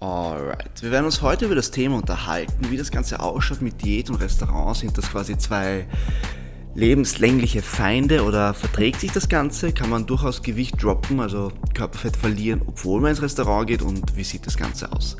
Alright, wir werden uns heute über das Thema unterhalten, wie das Ganze ausschaut mit Diät und Restaurant. Sind das quasi zwei lebenslängliche Feinde oder verträgt sich das Ganze? Kann man durchaus Gewicht droppen, also Körperfett verlieren, obwohl man ins Restaurant geht und wie sieht das Ganze aus?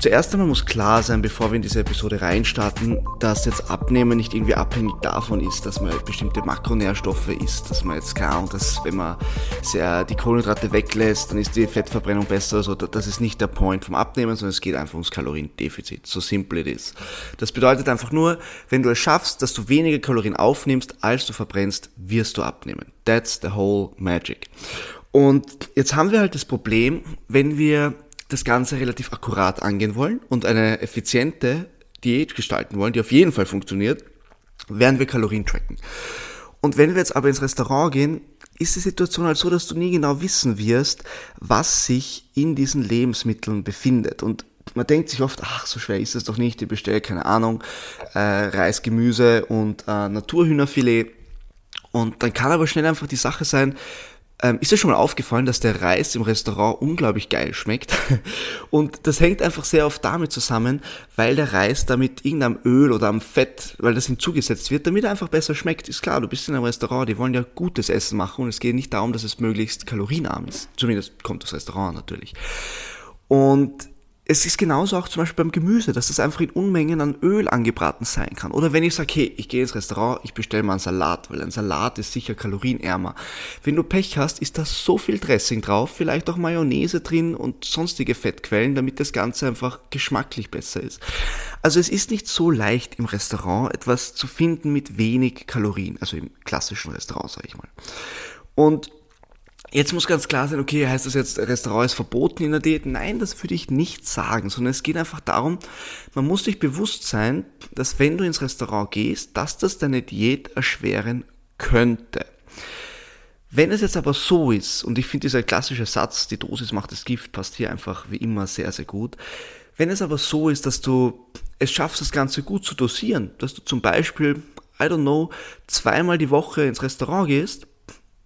Zuerst einmal muss klar sein, bevor wir in diese Episode reinstarten, dass jetzt Abnehmen nicht irgendwie abhängig davon ist, dass man bestimmte Makronährstoffe isst, dass man jetzt kann, dass wenn man sehr die Kohlenhydrate weglässt, dann ist die Fettverbrennung besser. Also das ist nicht der Point vom Abnehmen, sondern es geht einfach ums Kaloriendefizit. So simple it is. Das bedeutet einfach nur, wenn du es schaffst, dass du weniger Kalorien aufnimmst, als du verbrennst, wirst du abnehmen. That's the whole magic. Und jetzt haben wir halt das Problem, wenn wir das Ganze relativ akkurat angehen wollen und eine effiziente Diät gestalten wollen, die auf jeden Fall funktioniert, werden wir Kalorien tracken. Und wenn wir jetzt aber ins Restaurant gehen, ist die Situation halt so, dass du nie genau wissen wirst, was sich in diesen Lebensmitteln befindet. Und man denkt sich oft, ach, so schwer ist es doch nicht, ich bestelle, keine Ahnung, äh, Reis, Gemüse und äh, Naturhühnerfilet. Und dann kann aber schnell einfach die Sache sein, ähm, ist dir schon mal aufgefallen, dass der Reis im Restaurant unglaublich geil schmeckt? Und das hängt einfach sehr oft damit zusammen, weil der Reis damit irgendeinem Öl oder am Fett, weil das hinzugesetzt wird, damit er einfach besser schmeckt. Ist klar, du bist in einem Restaurant, die wollen ja gutes Essen machen und es geht nicht darum, dass es möglichst kalorienarm ist. Zumindest kommt das Restaurant natürlich. Und es ist genauso auch zum Beispiel beim Gemüse, dass das einfach in Unmengen an Öl angebraten sein kann. Oder wenn ich sage, hey, ich gehe ins Restaurant, ich bestelle mal einen Salat, weil ein Salat ist sicher kalorienärmer. Wenn du Pech hast, ist da so viel Dressing drauf, vielleicht auch Mayonnaise drin und sonstige Fettquellen, damit das Ganze einfach geschmacklich besser ist. Also es ist nicht so leicht im Restaurant etwas zu finden mit wenig Kalorien, also im klassischen Restaurant, sage ich mal. Und Jetzt muss ganz klar sein, okay, heißt das jetzt, Restaurant ist verboten in der Diät? Nein, das würde ich nicht sagen, sondern es geht einfach darum, man muss sich bewusst sein, dass wenn du ins Restaurant gehst, dass das deine Diät erschweren könnte. Wenn es jetzt aber so ist, und ich finde dieser klassische Satz, die Dosis macht das Gift, passt hier einfach wie immer sehr, sehr gut. Wenn es aber so ist, dass du es schaffst, das Ganze gut zu dosieren, dass du zum Beispiel, I don't know, zweimal die Woche ins Restaurant gehst,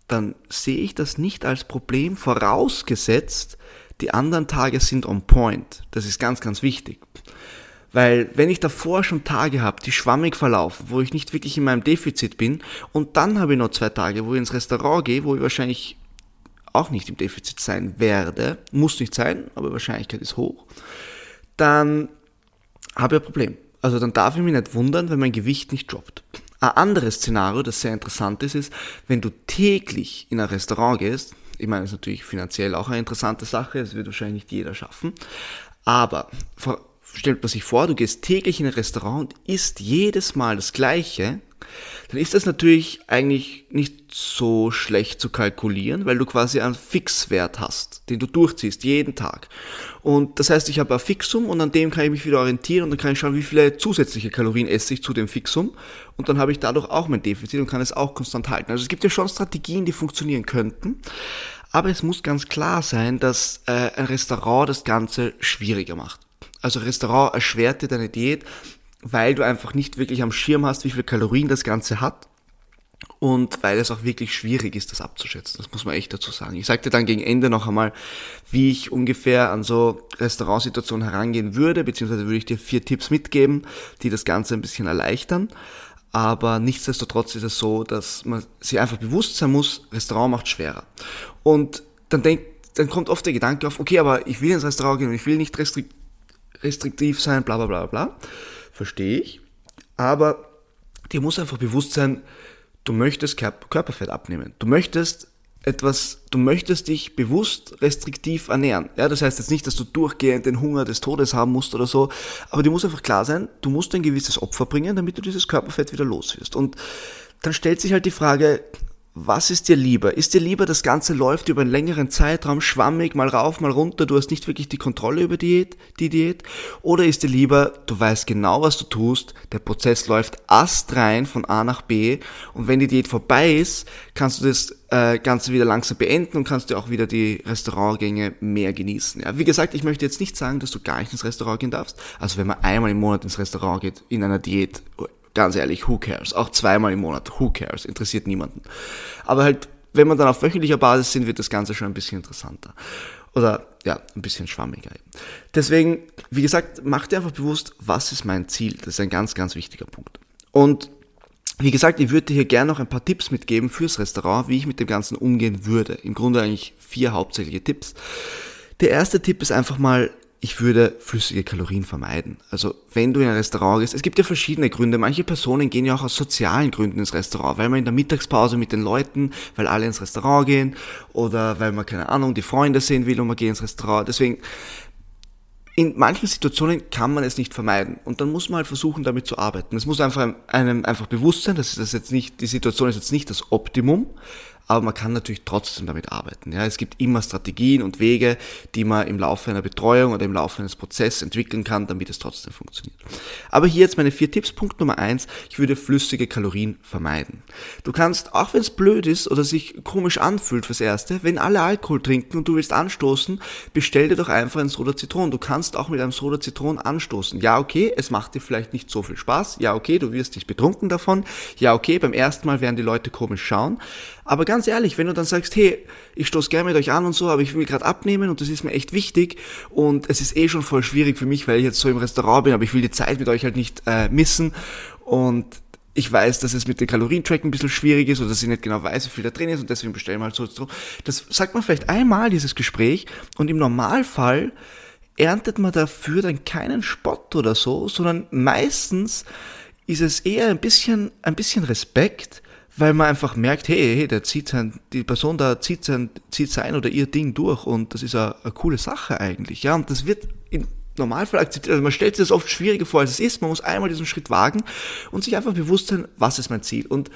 dann sehe ich das nicht als Problem, vorausgesetzt, die anderen Tage sind on point. Das ist ganz, ganz wichtig. Weil wenn ich davor schon Tage habe, die schwammig verlaufen, wo ich nicht wirklich in meinem Defizit bin, und dann habe ich noch zwei Tage, wo ich ins Restaurant gehe, wo ich wahrscheinlich auch nicht im Defizit sein werde, muss nicht sein, aber Wahrscheinlichkeit ist hoch, dann habe ich ein Problem. Also dann darf ich mich nicht wundern, wenn mein Gewicht nicht droppt. Ein anderes Szenario, das sehr interessant ist, ist, wenn du täglich in ein Restaurant gehst, ich meine, das ist natürlich finanziell auch eine interessante Sache, das wird wahrscheinlich nicht jeder schaffen, aber stellt man sich vor, du gehst täglich in ein Restaurant und isst jedes Mal das Gleiche, dann ist das natürlich eigentlich nicht so schlecht zu kalkulieren, weil du quasi einen Fixwert hast, den du durchziehst jeden Tag. Und das heißt, ich habe ein Fixum und an dem kann ich mich wieder orientieren und dann kann ich schauen, wie viele zusätzliche Kalorien esse ich zu dem Fixum und dann habe ich dadurch auch mein Defizit und kann es auch konstant halten. Also es gibt ja schon Strategien, die funktionieren könnten. Aber es muss ganz klar sein, dass äh, ein Restaurant das Ganze schwieriger macht. Also Restaurant erschwert dir deine Diät, weil du einfach nicht wirklich am Schirm hast, wie viel Kalorien das Ganze hat und weil es auch wirklich schwierig ist, das abzuschätzen. Das muss man echt dazu sagen. Ich sagte dann gegen Ende noch einmal, wie ich ungefähr an so Restaurantsituationen herangehen würde, beziehungsweise würde ich dir vier Tipps mitgeben, die das Ganze ein bisschen erleichtern. Aber nichtsdestotrotz ist es so, dass man sich einfach bewusst sein muss, Restaurant macht schwerer. Und dann denkt, dann kommt oft der Gedanke auf, okay, aber ich will ins Restaurant gehen und ich will nicht restriktiv sein, bla bla bla bla verstehe ich. Aber dir muss einfach bewusst sein, du möchtest Körperfett abnehmen. Du möchtest etwas, du möchtest dich bewusst restriktiv ernähren. Ja, das heißt jetzt nicht, dass du durchgehend den Hunger des Todes haben musst oder so, aber dir muss einfach klar sein, du musst ein gewisses Opfer bringen, damit du dieses Körperfett wieder los wirst. Und dann stellt sich halt die Frage, was ist dir lieber? Ist dir lieber, das Ganze läuft über einen längeren Zeitraum, schwammig, mal rauf, mal runter, du hast nicht wirklich die Kontrolle über die Diät, die Diät? Oder ist dir lieber, du weißt genau, was du tust, der Prozess läuft astrein von A nach B und wenn die Diät vorbei ist, kannst du das äh, Ganze wieder langsam beenden und kannst dir auch wieder die Restaurantgänge mehr genießen. Ja, wie gesagt, ich möchte jetzt nicht sagen, dass du gar nicht ins Restaurant gehen darfst. Also wenn man einmal im Monat ins Restaurant geht, in einer Diät, Ganz ehrlich, who cares? Auch zweimal im Monat, who cares? Interessiert niemanden. Aber halt, wenn man dann auf wöchentlicher Basis sind, wird das Ganze schon ein bisschen interessanter. Oder ja, ein bisschen schwammiger. Deswegen, wie gesagt, mach dir einfach bewusst, was ist mein Ziel. Das ist ein ganz, ganz wichtiger Punkt. Und wie gesagt, ich würde dir hier gerne noch ein paar Tipps mitgeben fürs Restaurant, wie ich mit dem Ganzen umgehen würde. Im Grunde eigentlich vier hauptsächliche Tipps. Der erste Tipp ist einfach mal, ich würde flüssige Kalorien vermeiden. Also wenn du in ein Restaurant gehst, es gibt ja verschiedene Gründe. Manche Personen gehen ja auch aus sozialen Gründen ins Restaurant, weil man in der Mittagspause mit den Leuten, weil alle ins Restaurant gehen oder weil man keine Ahnung die Freunde sehen will und man geht ins Restaurant. Deswegen in manchen Situationen kann man es nicht vermeiden und dann muss man halt versuchen, damit zu arbeiten. Es muss einfach einem einfach bewusst sein, dass das jetzt nicht die Situation ist jetzt nicht das Optimum, aber man kann natürlich trotzdem damit arbeiten. Ja, es gibt immer Strategien und Wege, die man im Laufe einer Betreuung oder im Laufe eines Prozesses entwickeln kann, damit es trotzdem funktioniert. Aber hier jetzt meine vier Tipps. Punkt Nummer eins, ich würde flüssige Kalorien vermeiden. Du kannst, auch wenn es blöd ist oder sich komisch anfühlt fürs Erste, wenn alle Alkohol trinken und du willst anstoßen, bestell dir doch einfach ein Soda Zitron. Du kannst auch mit einem Soda Zitron anstoßen. Ja, okay, es macht dir vielleicht nicht so viel Spaß. Ja, okay, du wirst dich betrunken davon. Ja, okay, beim ersten Mal werden die Leute komisch schauen. Aber ganz ehrlich, wenn du dann sagst, hey, ich stoß gerne mit euch an und so, aber ich will gerade abnehmen und das ist mir echt wichtig und es ist eh schon voll schwierig für mich, weil ich jetzt so im Restaurant bin, aber ich will die Zeit mit euch halt nicht äh, missen und ich weiß, dass es mit dem Kalorientrack ein bisschen schwierig ist oder dass ich nicht genau weiß, wie viel da drin ist und deswegen bestellen wir halt so. Das sagt man vielleicht einmal, dieses Gespräch, und im Normalfall erntet man dafür dann keinen Spott oder so, sondern meistens ist es eher ein bisschen, ein bisschen Respekt, weil man einfach merkt, hey, hey, der zieht sein, die Person da zieht sein, zieht sein oder ihr Ding durch und das ist eine, coole Sache eigentlich, ja, und das wird im Normalfall akzeptiert, also man stellt sich das oft schwieriger vor, als es ist, man muss einmal diesen Schritt wagen und sich einfach bewusst sein, was ist mein Ziel. Und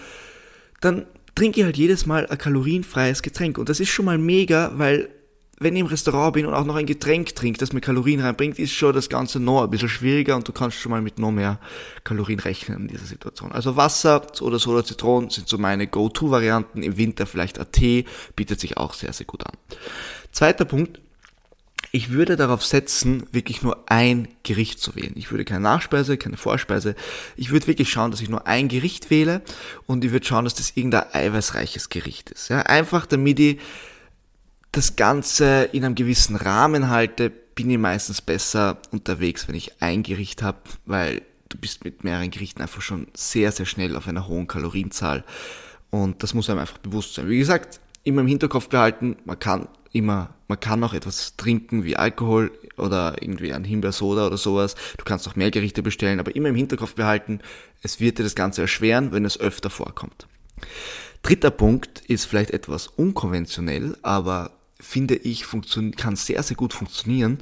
dann trinke ich halt jedes Mal ein kalorienfreies Getränk. Und das ist schon mal mega, weil wenn ich im Restaurant bin und auch noch ein Getränk trinke, das mir Kalorien reinbringt, ist schon das Ganze noch ein bisschen schwieriger und du kannst schon mal mit noch mehr Kalorien rechnen in dieser Situation. Also Wasser oder Soda Zitronen sind so meine Go-To-Varianten. Im Winter vielleicht ein Tee, bietet sich auch sehr, sehr gut an. Zweiter Punkt. Ich würde darauf setzen, wirklich nur ein Gericht zu wählen. Ich würde keine Nachspeise, keine Vorspeise. Ich würde wirklich schauen, dass ich nur ein Gericht wähle und ich würde schauen, dass das irgendein eiweißreiches Gericht ist. Ja, einfach damit ich das Ganze in einem gewissen Rahmen halte, bin ich meistens besser unterwegs, wenn ich ein Gericht habe, weil du bist mit mehreren Gerichten einfach schon sehr, sehr schnell auf einer hohen Kalorienzahl. Und das muss einem einfach bewusst sein. Wie gesagt, immer im Hinterkopf behalten, man kann immer, man kann auch etwas trinken wie Alkohol oder irgendwie ein Himbeersoda oder sowas. Du kannst auch mehr Gerichte bestellen, aber immer im Hinterkopf behalten, es wird dir das Ganze erschweren, wenn es öfter vorkommt. Dritter Punkt ist vielleicht etwas unkonventionell, aber finde ich, kann sehr, sehr gut funktionieren.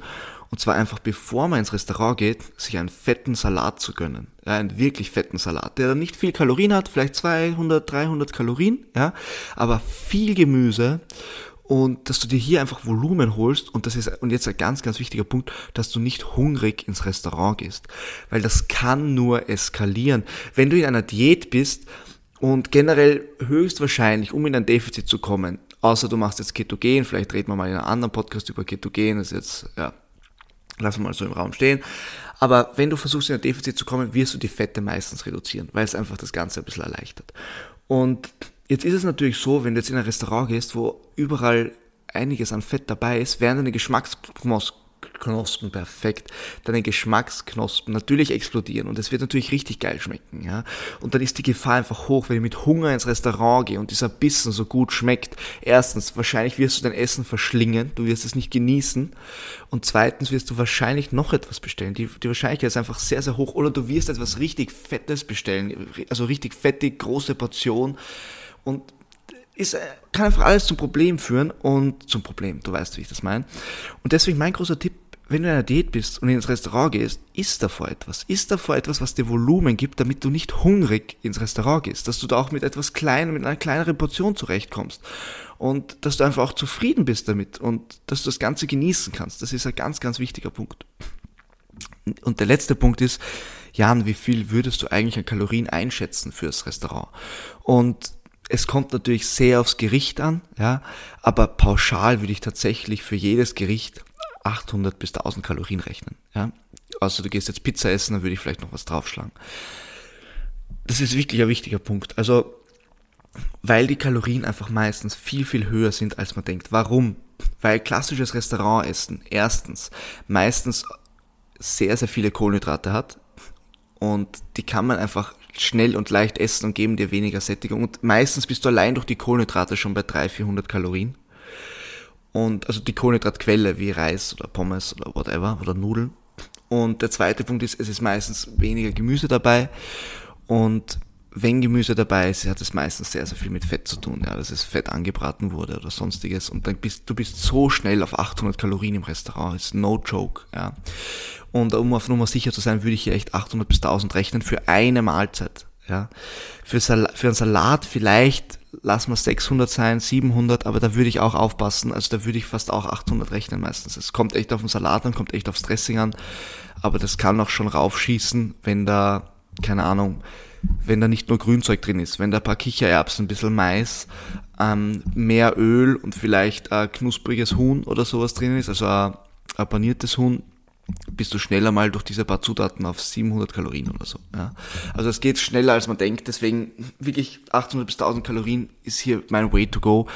Und zwar einfach, bevor man ins Restaurant geht, sich einen fetten Salat zu gönnen. Ja, einen wirklich fetten Salat, der dann nicht viel Kalorien hat, vielleicht 200, 300 Kalorien, ja, aber viel Gemüse und dass du dir hier einfach Volumen holst und das ist und jetzt ein ganz ganz wichtiger Punkt, dass du nicht hungrig ins Restaurant gehst, weil das kann nur eskalieren. Wenn du in einer Diät bist und generell höchstwahrscheinlich, um in ein Defizit zu kommen, Außer du machst jetzt Ketogen, vielleicht reden wir mal in einem anderen Podcast über Ketogen, das ist jetzt, ja, lassen wir mal so im Raum stehen. Aber wenn du versuchst, in ein Defizit zu kommen, wirst du die Fette meistens reduzieren, weil es einfach das Ganze ein bisschen erleichtert. Und jetzt ist es natürlich so, wenn du jetzt in ein Restaurant gehst, wo überall einiges an Fett dabei ist, werden deine Knospen perfekt, deine Geschmacksknospen natürlich explodieren und es wird natürlich richtig geil schmecken, ja. Und dann ist die Gefahr einfach hoch, wenn ich mit Hunger ins Restaurant gehe und dieser Bissen so gut schmeckt. Erstens, wahrscheinlich wirst du dein Essen verschlingen, du wirst es nicht genießen und zweitens wirst du wahrscheinlich noch etwas bestellen. Die, die Wahrscheinlichkeit ist einfach sehr, sehr hoch oder du wirst etwas richtig Fettes bestellen, also richtig fettig, große Portion und ist, äh, kann einfach alles zum Problem führen und zum Problem, du weißt, wie ich das meine. Und deswegen mein großer Tipp, wenn du in einer Diät bist und ins Restaurant gehst, isst davor etwas. Isst davor etwas, was dir Volumen gibt, damit du nicht hungrig ins Restaurant gehst. Dass du da auch mit etwas kleinem, mit einer kleineren Portion zurechtkommst. Und dass du einfach auch zufrieden bist damit und dass du das Ganze genießen kannst. Das ist ein ganz, ganz wichtiger Punkt. Und der letzte Punkt ist, Jan, wie viel würdest du eigentlich an Kalorien einschätzen fürs Restaurant? Und es kommt natürlich sehr aufs Gericht an, ja, aber pauschal würde ich tatsächlich für jedes Gericht 800 bis 1000 Kalorien rechnen, ja. Also du gehst jetzt Pizza essen, dann würde ich vielleicht noch was draufschlagen. Das ist wirklich ein wichtiger Punkt. Also, weil die Kalorien einfach meistens viel, viel höher sind, als man denkt. Warum? Weil klassisches Restaurantessen erstens meistens sehr, sehr viele Kohlenhydrate hat und die kann man einfach schnell und leicht essen und geben dir weniger Sättigung. Und meistens bist du allein durch die Kohlenhydrate schon bei 300, 400 Kalorien. Und also die Kohlenhydratquelle wie Reis oder Pommes oder whatever oder Nudeln. Und der zweite Punkt ist, es ist meistens weniger Gemüse dabei. Und wenn Gemüse dabei ist, hat es meistens sehr, sehr viel mit Fett zu tun, ja, dass es Fett angebraten wurde oder sonstiges. Und dann bist du bist so schnell auf 800 Kalorien im Restaurant, ist no joke, ja. Und um auf Nummer sicher zu sein, würde ich hier echt 800 bis 1000 rechnen für eine Mahlzeit, ja. Für, für einen Salat vielleicht lassen wir 600 sein, 700, aber da würde ich auch aufpassen. Also da würde ich fast auch 800 rechnen meistens. Es kommt echt auf den Salat an, kommt echt aufs Dressing an, aber das kann auch schon raufschießen, wenn da, keine Ahnung, wenn da nicht nur Grünzeug drin ist, wenn da ein paar Kichererbsen, ein bisschen Mais, ähm, mehr Öl und vielleicht ein knuspriges Huhn oder sowas drin ist, also ein, ein paniertes Huhn, bist du schneller mal durch diese paar Zutaten auf 700 Kalorien oder so. Ja. Also es geht schneller als man denkt, deswegen wirklich 800 bis 1000 Kalorien ist hier mein Way to go.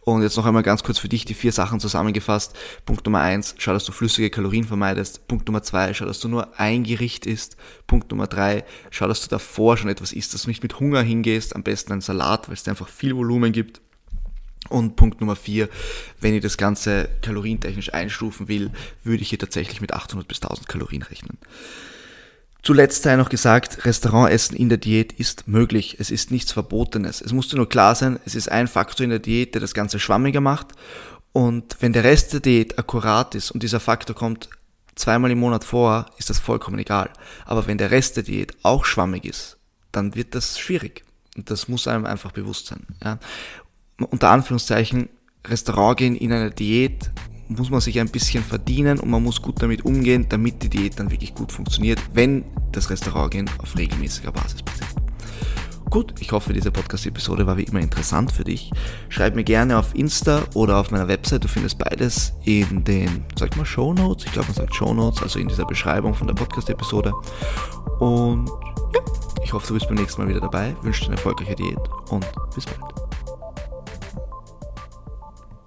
Und jetzt noch einmal ganz kurz für dich die vier Sachen zusammengefasst. Punkt Nummer eins, schau, dass du flüssige Kalorien vermeidest. Punkt Nummer zwei, schau, dass du nur ein Gericht isst. Punkt Nummer drei, schau, dass du davor schon etwas isst, dass du nicht mit Hunger hingehst, am besten ein Salat, weil es dir einfach viel Volumen gibt. Und Punkt Nummer vier, wenn ich das Ganze kalorientechnisch einstufen will, würde ich hier tatsächlich mit 800 bis 1000 Kalorien rechnen. Zuletzt sei noch gesagt, Restaurantessen in der Diät ist möglich. Es ist nichts Verbotenes. Es muss dir nur klar sein, es ist ein Faktor in der Diät, der das Ganze schwammiger macht. Und wenn der Rest der Diät akkurat ist und dieser Faktor kommt zweimal im Monat vor, ist das vollkommen egal. Aber wenn der Rest der Diät auch schwammig ist, dann wird das schwierig. Und das muss einem einfach bewusst sein. Ja unter Anführungszeichen Restaurant gehen in einer Diät muss man sich ein bisschen verdienen und man muss gut damit umgehen, damit die Diät dann wirklich gut funktioniert, wenn das Restaurant gehen auf regelmäßiger Basis passiert. Gut, ich hoffe, diese Podcast-Episode war wie immer interessant für dich. Schreib mir gerne auf Insta oder auf meiner Website. Du findest beides in den, sag mal, Show Notes. Ich glaube, man sagt Show Notes, also in dieser Beschreibung von der Podcast-Episode. Und ja, ich hoffe, du bist beim nächsten Mal wieder dabei. Wünsche dir eine erfolgreiche Diät und bis bald.